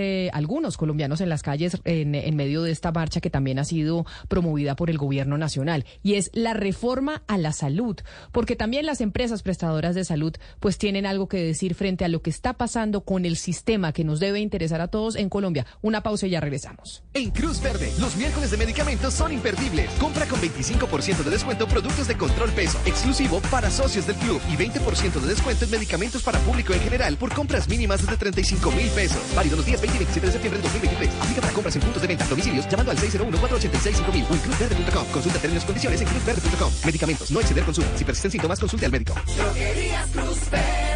Eh, algunos colombianos en las calles en, medio de esta marcha que también ha sido promovida por el gobierno nacional y es la reforma a la salud porque también las empresas prestadoras de salud pues tienen algo que decir frente a lo que está pasando con el sistema que nos debe interesar a todos en Colombia. Una pausa y ya regresamos. En Cruz Verde los miércoles de medicamentos son imperdibles. Compra con 25% de descuento productos de control peso exclusivo para socios del club y 20% de descuento en medicamentos para público en general por compras mínimas desde 35 mil pesos. Válido los días 20 y 27 de septiembre de 2023. Aplica para compras en puntos de venta, domicilios, llamando al 601-486-5000 o en cruzverde.com. Consulta términos y condiciones en cruzverde.com. Medicamentos, no exceder consumo. Si persisten síntomas, consulte al médico. Cruz Verde.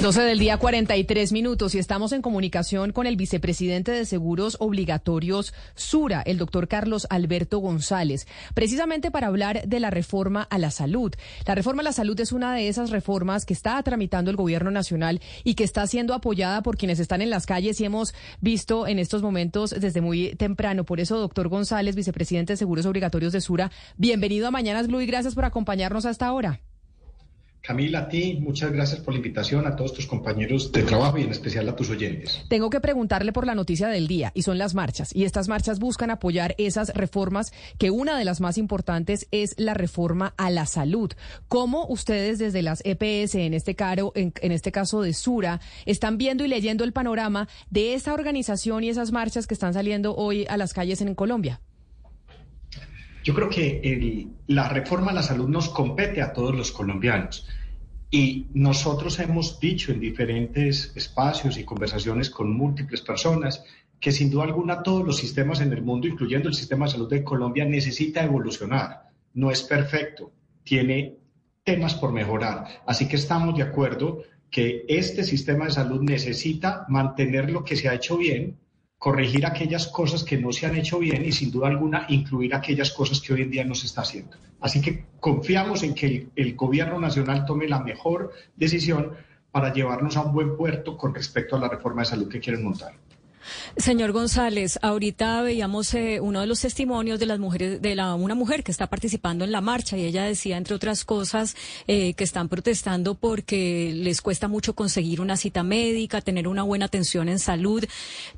12 del día 43 minutos y estamos en comunicación con el vicepresidente de Seguros Obligatorios Sura, el doctor Carlos Alberto González, precisamente para hablar de la reforma a la salud. La reforma a la salud es una de esas reformas que está tramitando el gobierno nacional y que está siendo apoyada por quienes están en las calles y hemos visto en estos momentos desde muy temprano. Por eso, doctor González, vicepresidente de Seguros Obligatorios de Sura, bienvenido a Mañanas Blue y gracias por acompañarnos hasta ahora. Camila, a ti, muchas gracias por la invitación, a todos tus compañeros de trabajo y en especial a tus oyentes. Tengo que preguntarle por la noticia del día y son las marchas. Y estas marchas buscan apoyar esas reformas, que una de las más importantes es la reforma a la salud. ¿Cómo ustedes desde las EPS, en este, caro, en, en este caso de Sura, están viendo y leyendo el panorama de esa organización y esas marchas que están saliendo hoy a las calles en Colombia? Yo creo que el, la reforma a la salud nos compete a todos los colombianos. Y nosotros hemos dicho en diferentes espacios y conversaciones con múltiples personas que sin duda alguna todos los sistemas en el mundo, incluyendo el sistema de salud de Colombia, necesita evolucionar. No es perfecto, tiene temas por mejorar. Así que estamos de acuerdo que este sistema de salud necesita mantener lo que se ha hecho bien, corregir aquellas cosas que no se han hecho bien y sin duda alguna incluir aquellas cosas que hoy en día no se está haciendo. Así que confiamos en que el, el, gobierno nacional tome la mejor decisión para llevarnos a un buen puerto con respecto a la reforma de salud que quieren montar. Señor González, ahorita veíamos eh, uno de los testimonios de las mujeres, de la, una mujer que está participando en la marcha y ella decía, entre otras cosas, eh, que están protestando porque les cuesta mucho conseguir una cita médica, tener una buena atención en salud,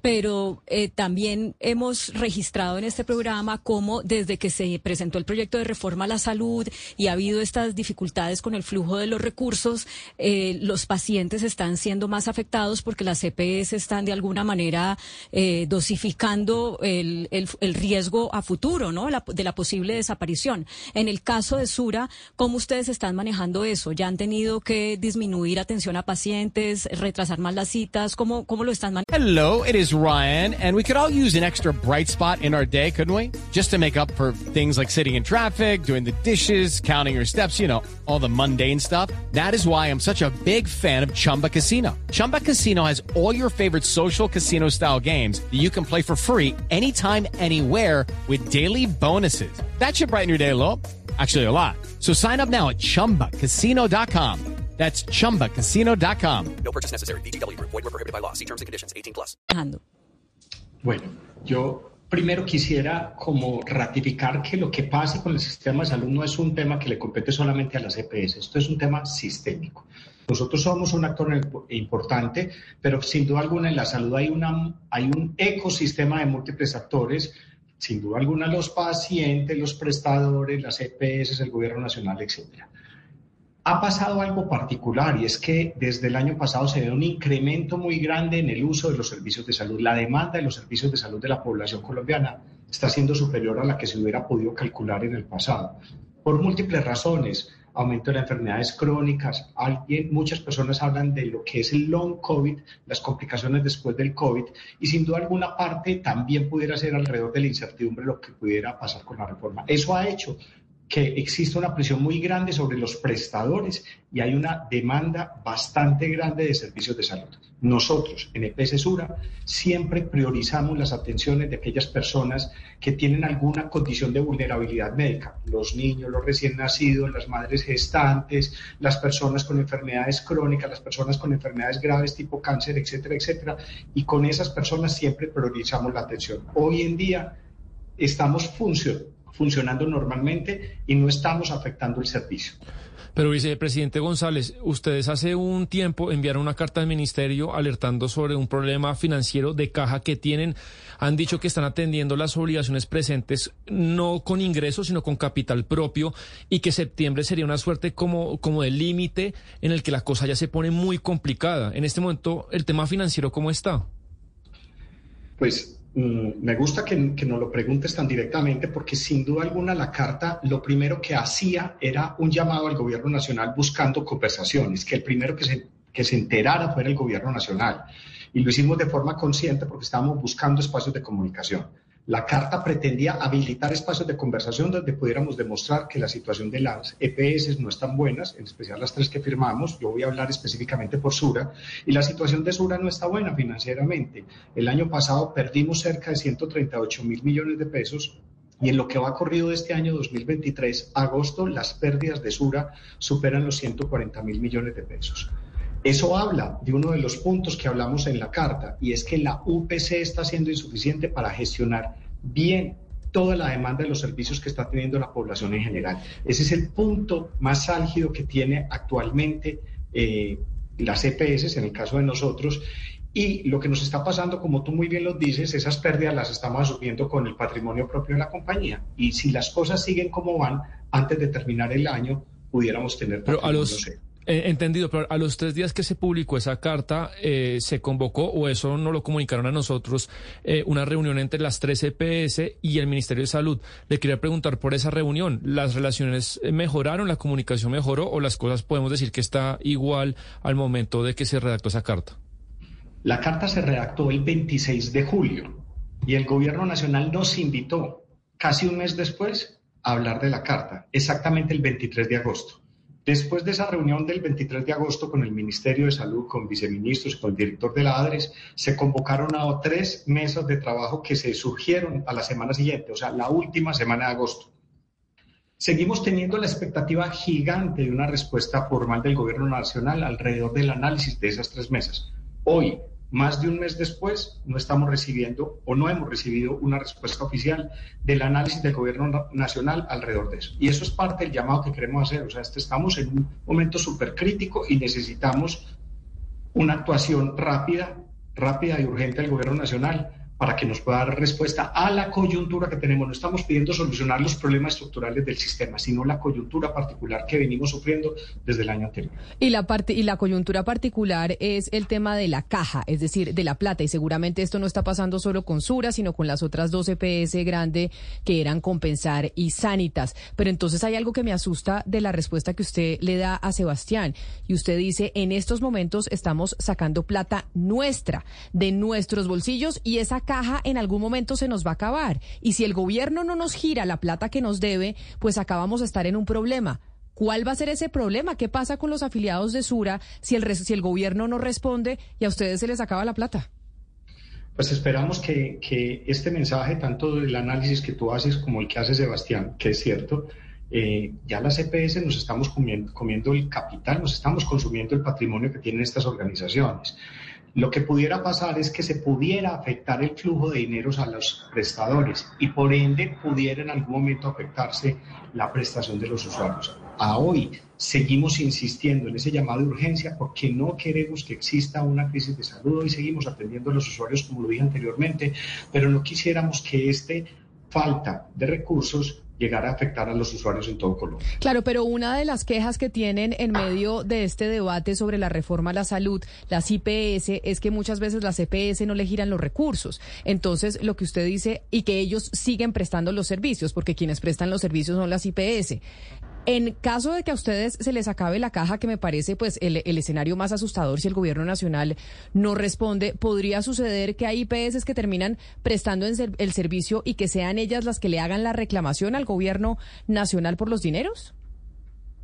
pero eh, también hemos registrado en este programa cómo desde que se presentó el proyecto de reforma a la salud y ha habido estas dificultades con el flujo de los recursos, eh, los pacientes están siendo más afectados porque las CPS están de alguna manera eh, dosificando el, el, riesgo a futuro, ¿no? De la posible desaparición. En el caso de Sura, ¿cómo ustedes están manejando eso? ¿Ya han tenido que disminuir atención a pacientes, retrasar más las citas? ¿Cómo, cómo lo están manejando? Hello, it is Ryan, and we could all use an extra bright spot in our day, couldn't we? Just to make up for things like sitting in traffic, doing the dishes, counting your steps, you know, all the mundane stuff. That is why I'm such a big fan of Chumba Casino. Chumba Casino has all your favorite social casino style games that you can play for free anytime, anywhere with daily bonuses. That should brighten your day a little. Actually, a lot. So sign up now at chumbacasino.com. That's chumbacasino.com. No purchase necessary. BGW. Void were prohibited by law. See terms and conditions 18 plus. Bueno, yo primero quisiera como ratificar que lo que pasa con el sistema de salud no es un tema que le compete solamente a las EPS. Esto es un tema sistémico. Nosotros somos un actor importante, pero sin duda alguna en la salud hay, una, hay un ecosistema de múltiples actores, sin duda alguna los pacientes, los prestadores, las EPS, el gobierno nacional, etcétera. Ha pasado algo particular y es que desde el año pasado se ve un incremento muy grande en el uso de los servicios de salud. La demanda de los servicios de salud de la población colombiana está siendo superior a la que se hubiera podido calcular en el pasado, por múltiples razones aumento de las enfermedades crónicas. Alguien, muchas personas hablan de lo que es el long COVID, las complicaciones después del COVID, y sin duda alguna parte también pudiera ser alrededor de la incertidumbre lo que pudiera pasar con la reforma. Eso ha hecho que existe una presión muy grande sobre los prestadores y hay una demanda bastante grande de servicios de salud. Nosotros, en EPS Sura, siempre priorizamos las atenciones de aquellas personas que tienen alguna condición de vulnerabilidad médica, los niños, los recién nacidos, las madres gestantes, las personas con enfermedades crónicas, las personas con enfermedades graves tipo cáncer, etcétera, etcétera. Y con esas personas siempre priorizamos la atención. Hoy en día estamos funcionando normalmente y no estamos afectando el servicio. Pero vicepresidente González, ustedes hace un tiempo enviaron una carta al ministerio alertando sobre un problema financiero de caja que tienen. Han dicho que están atendiendo las obligaciones presentes no con ingresos, sino con capital propio y que septiembre sería una suerte como, como de límite en el que la cosa ya se pone muy complicada. En este momento, ¿el tema financiero cómo está? Pues me gusta que, que, nos lo preguntes tan directamente porque sin duda alguna la carta lo primero que hacía era un llamado al gobierno nacional buscando conversaciones, que el primero que se, que se enterara fuera el gobierno nacional. Y lo hicimos de forma consciente porque estábamos buscando espacios de comunicación. La carta pretendía habilitar espacios de conversación donde pudiéramos demostrar que la situación de las EPS no es tan buena, en especial las tres que firmamos. Yo voy a hablar específicamente por Sura. Y la situación de Sura no está buena financieramente. El año pasado perdimos cerca de 138 mil millones de pesos y en lo que va corrido de este año 2023, agosto, las pérdidas de Sura superan los 140 mil millones de pesos. Eso habla de uno de los puntos que hablamos en la carta y es que la UPC está siendo insuficiente para gestionar bien toda la demanda de los servicios que está teniendo la población en general. Ese es el punto más álgido que tiene actualmente eh, las EPS, en el caso de nosotros, y lo que nos está pasando, como tú muy bien lo dices, esas pérdidas las estamos asumiendo con el patrimonio propio de la compañía. Y si las cosas siguen como van, antes de terminar el año, pudiéramos tener... Pero a los, eh, entendido, pero a los tres días que se publicó esa carta, eh, se convocó, o eso no lo comunicaron a nosotros, eh, una reunión entre las tres EPS y el Ministerio de Salud. Le quería preguntar por esa reunión, ¿las relaciones mejoraron, la comunicación mejoró o las cosas podemos decir que está igual al momento de que se redactó esa carta? La carta se redactó el 26 de julio y el Gobierno Nacional nos invitó casi un mes después a hablar de la carta, exactamente el 23 de agosto. Después de esa reunión del 23 de agosto con el Ministerio de Salud, con viceministros, con el director de la ADRES, se convocaron a tres mesas de trabajo que se surgieron a la semana siguiente, o sea, la última semana de agosto. Seguimos teniendo la expectativa gigante de una respuesta formal del Gobierno Nacional alrededor del análisis de esas tres mesas. Hoy, más de un mes después, no estamos recibiendo o no hemos recibido una respuesta oficial del análisis del gobierno nacional alrededor de eso. Y eso es parte del llamado que queremos hacer. O sea, este, estamos en un momento súper crítico y necesitamos una actuación rápida, rápida y urgente del gobierno nacional para que nos pueda dar respuesta a la coyuntura que tenemos. No estamos pidiendo solucionar los problemas estructurales del sistema, sino la coyuntura particular que venimos sufriendo desde el año anterior. Y la parte y la coyuntura particular es el tema de la caja, es decir, de la plata y seguramente esto no está pasando solo con Sura, sino con las otras dos EPS grande que eran Compensar y Sanitas. Pero entonces hay algo que me asusta de la respuesta que usted le da a Sebastián y usted dice, "En estos momentos estamos sacando plata nuestra de nuestros bolsillos y esa caja en algún momento se nos va a acabar. Y si el gobierno no nos gira la plata que nos debe, pues acabamos de estar en un problema. ¿Cuál va a ser ese problema? ¿Qué pasa con los afiliados de Sura si el, si el gobierno no responde y a ustedes se les acaba la plata? Pues esperamos que, este mensaje, tanto del análisis que tú haces como el que hace Sebastián, que es cierto, eh, ya las EPS nos estamos comiendo el capital, nos estamos consumiendo el patrimonio que tienen estas organizaciones. Lo que pudiera pasar es que se pudiera afectar el flujo de dineros a los prestadores y por ende pudiera en algún momento afectarse la prestación de los usuarios. A hoy seguimos insistiendo en ese llamado de urgencia porque no queremos que exista una crisis de salud. y seguimos atendiendo a los usuarios, como lo dije anteriormente, pero no quisiéramos que este falta de recursos llegar a afectar a los usuarios en todo Colombia. Claro, pero una de las quejas que tienen en medio de este debate sobre la reforma a la salud, las IPS, es que muchas veces las EPS no le giran los recursos. Entonces, lo que usted dice, y que ellos siguen prestando los servicios, porque quienes prestan los servicios son las IPS. En caso de que a ustedes se les acabe la caja, que me parece pues el, escenario más asustador si el gobierno nacional no responde, ¿podría suceder que hay IPS que terminan prestando el servicio y que sean ellas las que le hagan la reclamación al gobierno nacional por los dineros?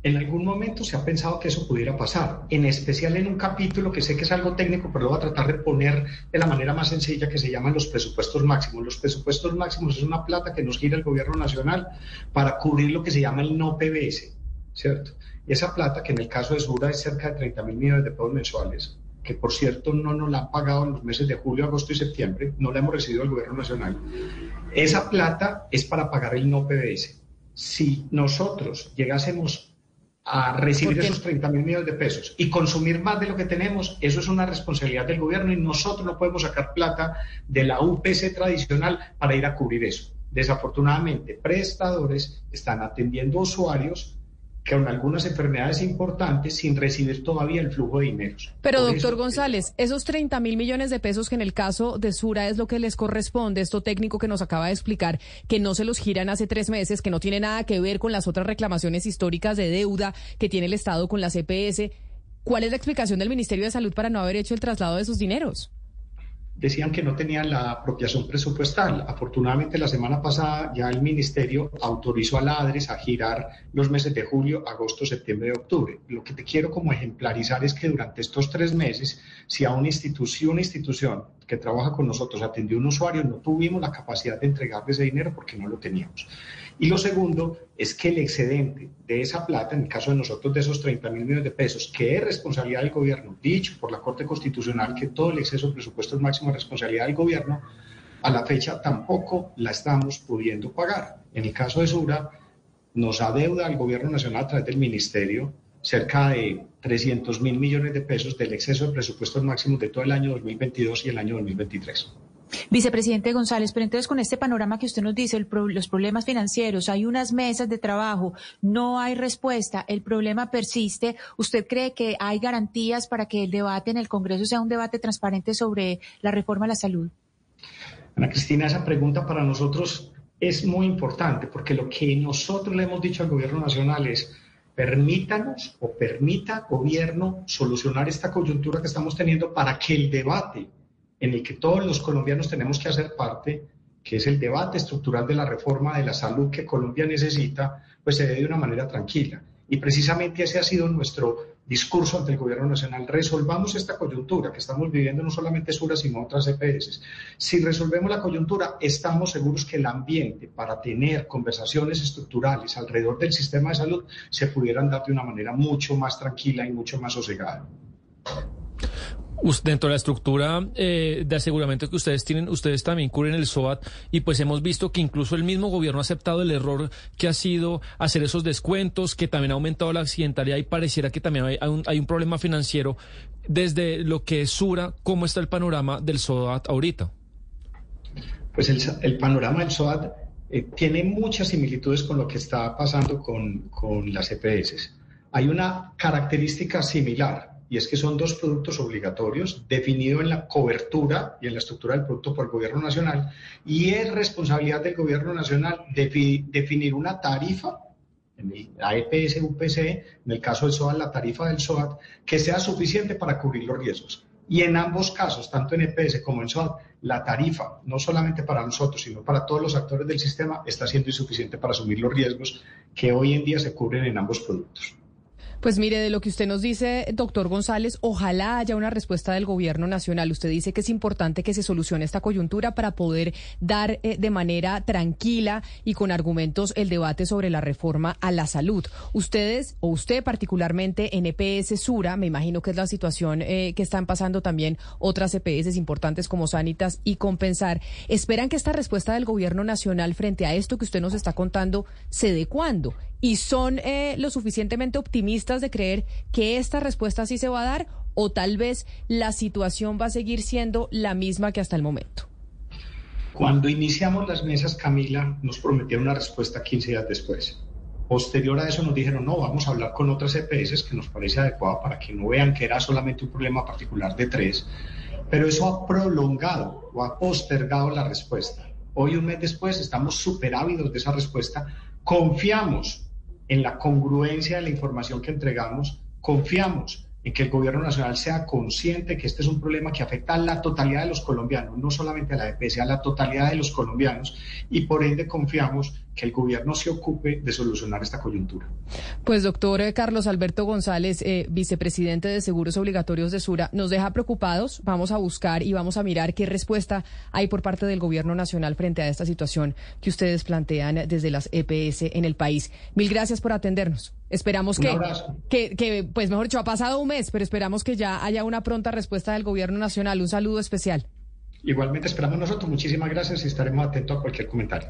En algún momento se ha pensado que eso pudiera pasar, en especial en un capítulo que sé que es algo técnico, pero lo voy a tratar de poner de la manera más sencilla que se llaman los presupuestos máximos. Los presupuestos máximos es una plata que nos gira el gobierno nacional para cubrir lo que se llama el no PBS, ¿cierto? Y esa plata, que en el caso de Sura es cerca de 30 mil millones de pesos mensuales, que por cierto no nos la han pagado en los meses de julio, agosto y septiembre, no la hemos recibido del gobierno nacional. Esa plata es para pagar el no PBS. Si nosotros llegásemos a recibir esos 30 mil millones de pesos y consumir más de lo que tenemos, eso es una responsabilidad del gobierno y nosotros no podemos sacar plata de la UPC tradicional para ir a cubrir eso. Desafortunadamente, prestadores están atendiendo usuarios con algunas enfermedades importantes sin recibir todavía el flujo de dinero. Pero, doctor González, esos 30 mil millones de pesos que en el caso de Sura es lo que les corresponde, esto técnico que nos acaba de explicar, que no se los giran hace tres meses, que no tiene nada que ver con las otras reclamaciones históricas de deuda que tiene el Estado con la CPS. ¿Cuál es la explicación del Ministerio de Salud para no haber hecho el traslado de esos dineros? Decían que no tenían la apropiación presupuestal. Afortunadamente, la semana pasada ya el ministerio autorizó a la ADRES a girar los meses de julio, agosto, septiembre y octubre. Lo que te quiero como ejemplarizar es que durante estos tres meses, si a una institución, una institución que trabaja con nosotros atendió a un usuario, no tuvimos la capacidad de entregarle ese dinero porque no lo teníamos. Y lo segundo es que el excedente de esa plata, en el caso de nosotros de esos 30 mil millones de pesos, que es responsabilidad del gobierno, dicho por la Corte Constitucional que todo el exceso de presupuesto es responsabilidad del gobierno, a la fecha tampoco la estamos pudiendo pagar. En el caso de Sura, nos adeuda al gobierno nacional a través del ministerio cerca de 300 mil millones de pesos del exceso de presupuestos máximos de todo el año 2022 y el año 2023. Vicepresidente González, pero entonces con este panorama que usted nos dice, los problemas financieros, hay unas mesas de trabajo, no hay respuesta, el problema persiste. ¿Usted cree que hay garantías para que el debate en el Congreso sea un debate transparente sobre la reforma a la salud? Ana Cristina, esa pregunta para nosotros es muy importante porque lo que nosotros le hemos dicho al Gobierno Nacional es permítanos o permita gobierno solucionar esta coyuntura que estamos teniendo para que el debate en el que todos los colombianos tenemos que hacer parte, que es el debate estructural de la reforma de la salud que Colombia necesita, pues se dé de una manera tranquila. Y precisamente ese ha sido nuestro discurso ante el gobierno nacional. Resolvamos esta coyuntura que estamos viviendo no solamente Sura, sino otras EPS. Si resolvemos la coyuntura, estamos seguros que el ambiente para tener conversaciones estructurales alrededor del sistema de salud se pudieran dar de una manera mucho más tranquila y mucho más sosegada dentro de la estructura eh, de aseguramiento que ustedes tienen, ustedes también cubren el SOAT y pues hemos visto que incluso el mismo gobierno ha aceptado el error que ha sido hacer esos descuentos, que también ha aumentado la accidentalidad y pareciera que también hay, un, hay un problema financiero. Desde lo que es Sura, ¿cómo está el panorama del SOAT ahorita? Pues el, panorama del SOAT eh, tiene muchas similitudes con lo que está pasando con, con las EPS. Hay una característica similar y es que son dos productos obligatorios definidos en la cobertura y en la estructura del producto por el gobierno nacional y es responsabilidad del gobierno nacional definir una tarifa en la EPS, UPC, en el caso del SOAT, la tarifa del SOAT, que sea suficiente para cubrir los riesgos. Y en ambos casos, tanto en EPS como en SOAT, la tarifa, no solamente para nosotros, sino para todos los actores del sistema, está siendo insuficiente para asumir los riesgos que hoy en día se cubren en ambos productos. Pues mire, de lo que usted nos dice, doctor González, ojalá haya una respuesta del gobierno nacional. Usted dice que es importante que se solucione esta coyuntura para poder dar eh, de manera tranquila y con argumentos el debate sobre la reforma a la salud. Ustedes, o usted particularmente en EPS Sura, me imagino que es la situación eh, que están pasando también otras EPS importantes como Sanitas y Compensar, ¿esperan que esta respuesta del gobierno nacional frente a esto que usted nos está contando se dé cuándo? Y son eh, lo suficientemente optimistas de creer que esta respuesta sí se va a dar o tal vez la situación va a seguir siendo la misma que hasta el momento? Cuando iniciamos las mesas, Camila, nos prometieron una respuesta 15 días después. Posterior a eso nos dijeron, no, vamos a hablar con otras EPS que nos parece adecuado para que no vean que era solamente un problema particular de tres, pero eso ha prolongado o ha postergado la respuesta. Hoy, un mes después, estamos súper ávidos de esa respuesta. Confiamos en la congruencia de la información que entregamos, confiamos en que el gobierno nacional sea consciente que este es un problema que afecta a la totalidad de los colombianos, no solamente a la EPS, a la totalidad de los colombianos, y por ende confiamos que el gobierno se ocupe de solucionar esta coyuntura. Pues doctor eh, Carlos Alberto González, eh, vicepresidente de Seguros Obligatorios de Sura, nos deja preocupados. Vamos a buscar y vamos a mirar qué respuesta hay por parte del gobierno nacional frente a esta situación que ustedes plantean desde las EPS en el país. Mil gracias por atendernos. Esperamos que, que, que, pues mejor dicho, ha pasado un mes, pero esperamos que ya haya una pronta respuesta del gobierno nacional. Un saludo especial. Igualmente esperamos nosotros. Muchísimas gracias y estaremos atentos a cualquier comentario.